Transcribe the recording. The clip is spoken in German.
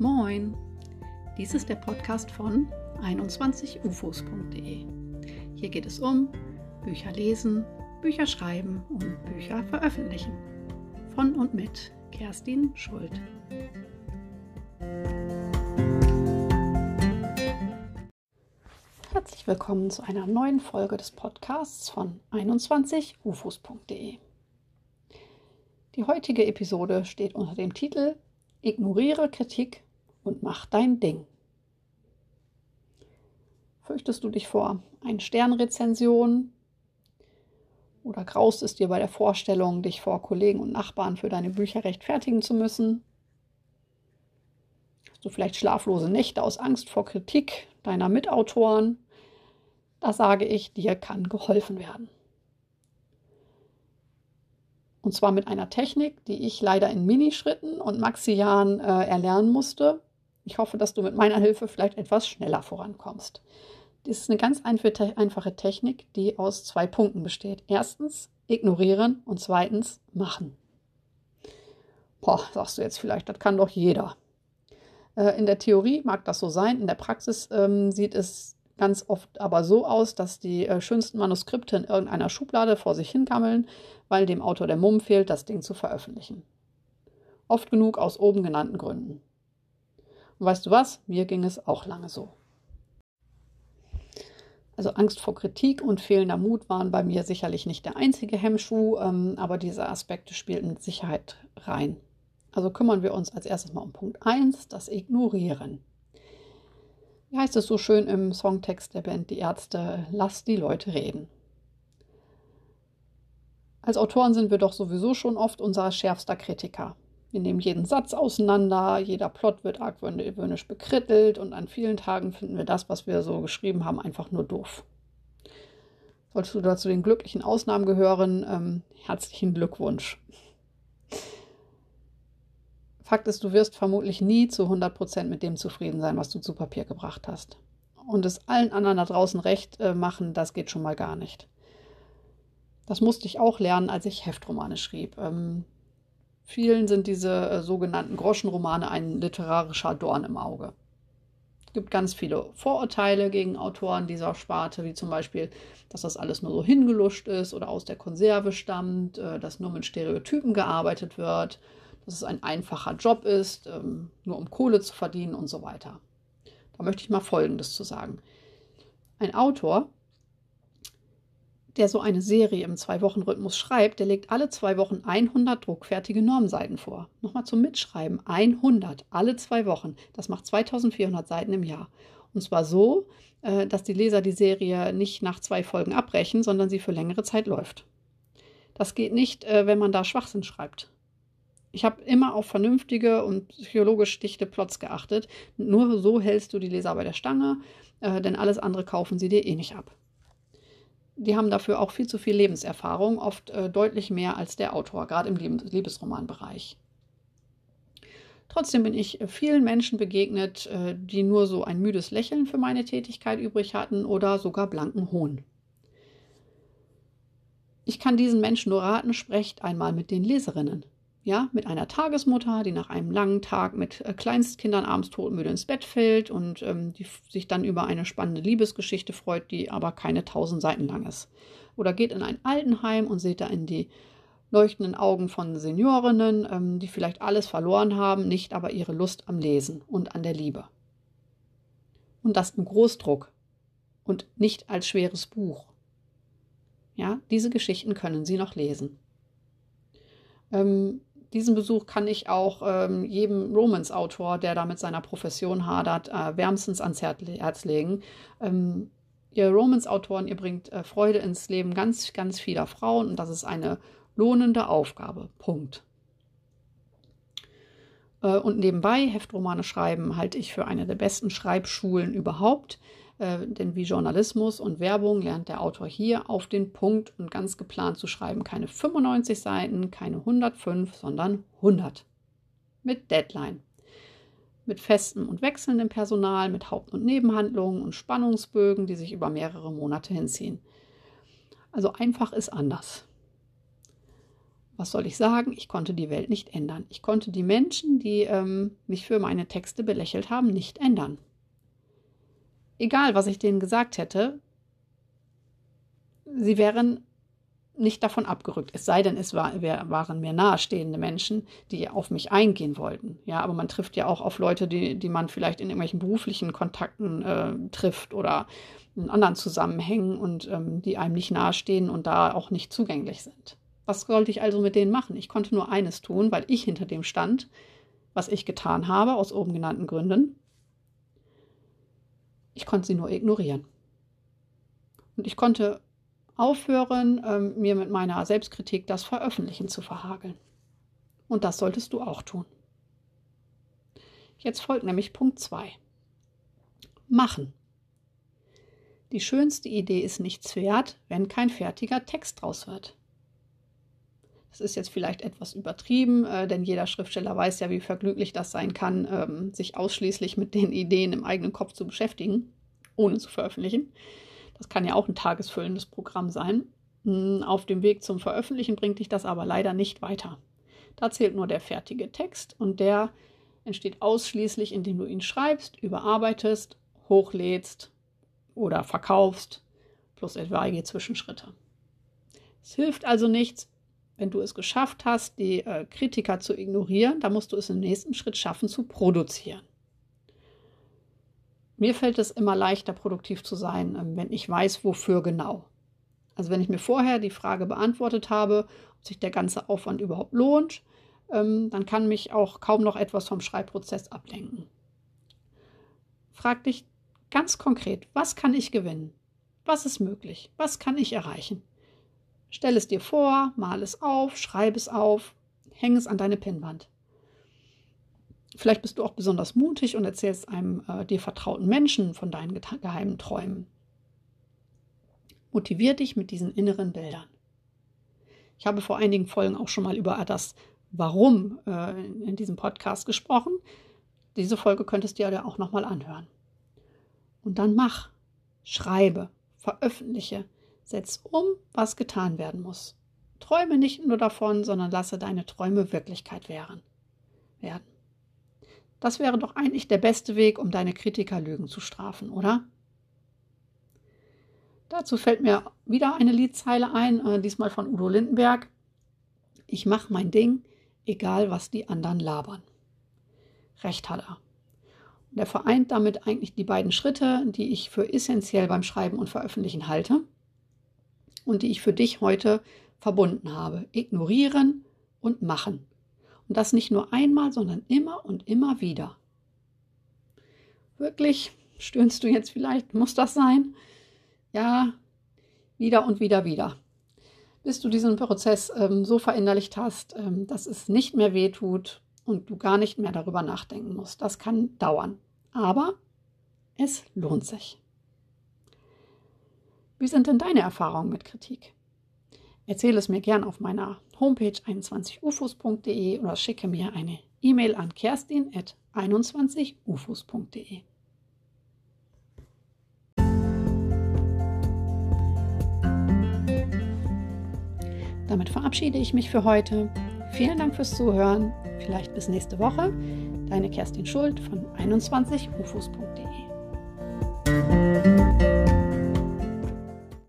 Moin! Dies ist der Podcast von 21ufos.de. Hier geht es um Bücher lesen, Bücher schreiben und Bücher veröffentlichen. Von und mit Kerstin Schuld. Herzlich willkommen zu einer neuen Folge des Podcasts von 21ufos.de. Die heutige Episode steht unter dem Titel Ignoriere Kritik und mach dein Ding. Fürchtest du dich vor einer Sternrezension oder graust es dir bei der Vorstellung, dich vor Kollegen und Nachbarn für deine Bücher rechtfertigen zu müssen? Hast du vielleicht schlaflose Nächte aus Angst vor Kritik deiner Mitautoren? Da sage ich, dir kann geholfen werden. Und zwar mit einer Technik, die ich leider in Minischritten und Maxi-Jahren äh, erlernen musste. Ich hoffe, dass du mit meiner Hilfe vielleicht etwas schneller vorankommst. Das ist eine ganz einfache Technik, die aus zwei Punkten besteht. Erstens ignorieren und zweitens machen. Boah, sagst du jetzt vielleicht, das kann doch jeder. Äh, in der Theorie mag das so sein, in der Praxis ähm, sieht es ganz oft aber so aus, dass die äh, schönsten Manuskripte in irgendeiner Schublade vor sich hingammeln, weil dem Autor der Mumm fehlt, das Ding zu veröffentlichen. Oft genug aus oben genannten Gründen. Und weißt du was? Mir ging es auch lange so. Also Angst vor Kritik und fehlender Mut waren bei mir sicherlich nicht der einzige Hemmschuh, ähm, aber diese Aspekte spielten mit Sicherheit rein. Also kümmern wir uns als erstes mal um Punkt 1, das Ignorieren wie heißt es so schön im Songtext der Band Die Ärzte, lass die Leute reden. Als Autoren sind wir doch sowieso schon oft unser schärfster Kritiker. Wir nehmen jeden Satz auseinander, jeder Plot wird argwöhnisch bekrittelt und an vielen Tagen finden wir das, was wir so geschrieben haben, einfach nur doof. Solltest du dazu den glücklichen Ausnahmen gehören, ähm, herzlichen Glückwunsch. Fakt ist, du wirst vermutlich nie zu 100 Prozent mit dem zufrieden sein, was du zu Papier gebracht hast. Und es allen anderen da draußen recht äh, machen, das geht schon mal gar nicht. Das musste ich auch lernen, als ich Heftromane schrieb. Ähm, vielen sind diese äh, sogenannten Groschenromane ein literarischer Dorn im Auge. Es gibt ganz viele Vorurteile gegen Autoren dieser Sparte, wie zum Beispiel, dass das alles nur so hingeluscht ist oder aus der Konserve stammt, äh, dass nur mit Stereotypen gearbeitet wird dass es ein einfacher Job ist, ähm, nur um Kohle zu verdienen und so weiter. Da möchte ich mal Folgendes zu sagen. Ein Autor, der so eine Serie im Zwei-Wochen-Rhythmus schreibt, der legt alle zwei Wochen 100 druckfertige Normseiten vor. Nochmal zum Mitschreiben, 100, alle zwei Wochen. Das macht 2400 Seiten im Jahr. Und zwar so, äh, dass die Leser die Serie nicht nach zwei Folgen abbrechen, sondern sie für längere Zeit läuft. Das geht nicht, äh, wenn man da Schwachsinn schreibt. Ich habe immer auf vernünftige und psychologisch dichte Plots geachtet. Nur so hältst du die Leser bei der Stange, äh, denn alles andere kaufen sie dir eh nicht ab. Die haben dafür auch viel zu viel Lebenserfahrung, oft äh, deutlich mehr als der Autor, gerade im Liebesromanbereich. Trotzdem bin ich vielen Menschen begegnet, äh, die nur so ein müdes Lächeln für meine Tätigkeit übrig hatten oder sogar blanken Hohn. Ich kann diesen Menschen nur raten, sprecht einmal mit den Leserinnen ja, mit einer Tagesmutter, die nach einem langen Tag mit äh, Kleinstkindern abends todmüde ins Bett fällt und ähm, die sich dann über eine spannende Liebesgeschichte freut, die aber keine tausend Seiten lang ist. Oder geht in ein Altenheim und seht da in die leuchtenden Augen von Seniorinnen, ähm, die vielleicht alles verloren haben, nicht aber ihre Lust am Lesen und an der Liebe. Und das im Großdruck und nicht als schweres Buch. Ja, diese Geschichten können Sie noch lesen. Ähm, diesen Besuch kann ich auch ähm, jedem Romance-Autor, der da mit seiner Profession hadert, äh, wärmstens ans Herz legen. Ähm, ihr Romance-Autoren, ihr bringt äh, Freude ins Leben ganz, ganz vieler Frauen und das ist eine lohnende Aufgabe. Punkt. Äh, und nebenbei, Heftromane schreiben halte ich für eine der besten Schreibschulen überhaupt. Äh, denn wie Journalismus und Werbung lernt der Autor hier auf den Punkt und ganz geplant zu schreiben. Keine 95 Seiten, keine 105, sondern 100. Mit Deadline. Mit festem und wechselndem Personal, mit Haupt- und Nebenhandlungen und Spannungsbögen, die sich über mehrere Monate hinziehen. Also einfach ist anders. Was soll ich sagen? Ich konnte die Welt nicht ändern. Ich konnte die Menschen, die ähm, mich für meine Texte belächelt haben, nicht ändern. Egal, was ich denen gesagt hätte, sie wären nicht davon abgerückt. Es sei denn, es war, waren mir nahestehende Menschen, die auf mich eingehen wollten. Ja, aber man trifft ja auch auf Leute, die, die man vielleicht in irgendwelchen beruflichen Kontakten äh, trifft oder in anderen Zusammenhängen und ähm, die einem nicht nahestehen und da auch nicht zugänglich sind. Was sollte ich also mit denen machen? Ich konnte nur eines tun, weil ich hinter dem stand, was ich getan habe, aus oben genannten Gründen. Ich konnte sie nur ignorieren. Und ich konnte aufhören, ähm, mir mit meiner Selbstkritik das Veröffentlichen zu verhageln. Und das solltest du auch tun. Jetzt folgt nämlich Punkt 2. Machen. Die schönste Idee ist nichts wert, wenn kein fertiger Text draus wird. Das ist jetzt vielleicht etwas übertrieben, äh, denn jeder Schriftsteller weiß ja, wie vergnüglich das sein kann, ähm, sich ausschließlich mit den Ideen im eigenen Kopf zu beschäftigen, ohne zu veröffentlichen. Das kann ja auch ein tagesfüllendes Programm sein. Hm, auf dem Weg zum Veröffentlichen bringt dich das aber leider nicht weiter. Da zählt nur der fertige Text und der entsteht ausschließlich, indem du ihn schreibst, überarbeitest, hochlädst oder verkaufst, plus etwaige Zwischenschritte. Es hilft also nichts, wenn du es geschafft hast, die äh, Kritiker zu ignorieren, da musst du es im nächsten Schritt schaffen zu produzieren. Mir fällt es immer leichter, produktiv zu sein, ähm, wenn ich weiß, wofür genau. Also wenn ich mir vorher die Frage beantwortet habe, ob sich der ganze Aufwand überhaupt lohnt, ähm, dann kann mich auch kaum noch etwas vom Schreibprozess ablenken. Frag dich ganz konkret, was kann ich gewinnen? Was ist möglich? Was kann ich erreichen? Stell es dir vor, mal es auf, schreib es auf, häng es an deine Pinnwand. Vielleicht bist du auch besonders mutig und erzählst einem äh, dir vertrauten Menschen von deinen geheimen Träumen. Motivier dich mit diesen inneren Bildern. Ich habe vor einigen Folgen auch schon mal über das Warum äh, in diesem Podcast gesprochen. Diese Folge könntest du dir auch nochmal anhören. Und dann mach, schreibe, veröffentliche, setz um, was getan werden muss. Träume nicht nur davon, sondern lasse deine Träume Wirklichkeit werden. Das wäre doch eigentlich der beste Weg, um deine Kritikerlügen zu strafen, oder? Dazu fällt mir wieder eine Liedzeile ein, äh, diesmal von Udo Lindenberg. Ich mache mein Ding, egal was die anderen labern. Recht hat er. Und er vereint damit eigentlich die beiden Schritte, die ich für essentiell beim Schreiben und Veröffentlichen halte und die ich für dich heute verbunden habe. Ignorieren und machen. Und das nicht nur einmal, sondern immer und immer wieder. Wirklich, stöhnst du jetzt vielleicht, muss das sein? Ja, wieder und wieder, wieder. Bis du diesen Prozess ähm, so verinnerlicht hast, ähm, dass es nicht mehr wehtut und du gar nicht mehr darüber nachdenken musst. Das kann dauern. Aber es lohnt sich. Wie sind denn deine Erfahrungen mit Kritik? Erzähle es mir gern auf meiner Homepage 21ufos.de oder schicke mir eine E-Mail an kerstin.21ufos.de. Damit verabschiede ich mich für heute. Vielen Dank fürs Zuhören. Vielleicht bis nächste Woche. Deine Kerstin Schuld von 21ufos.de.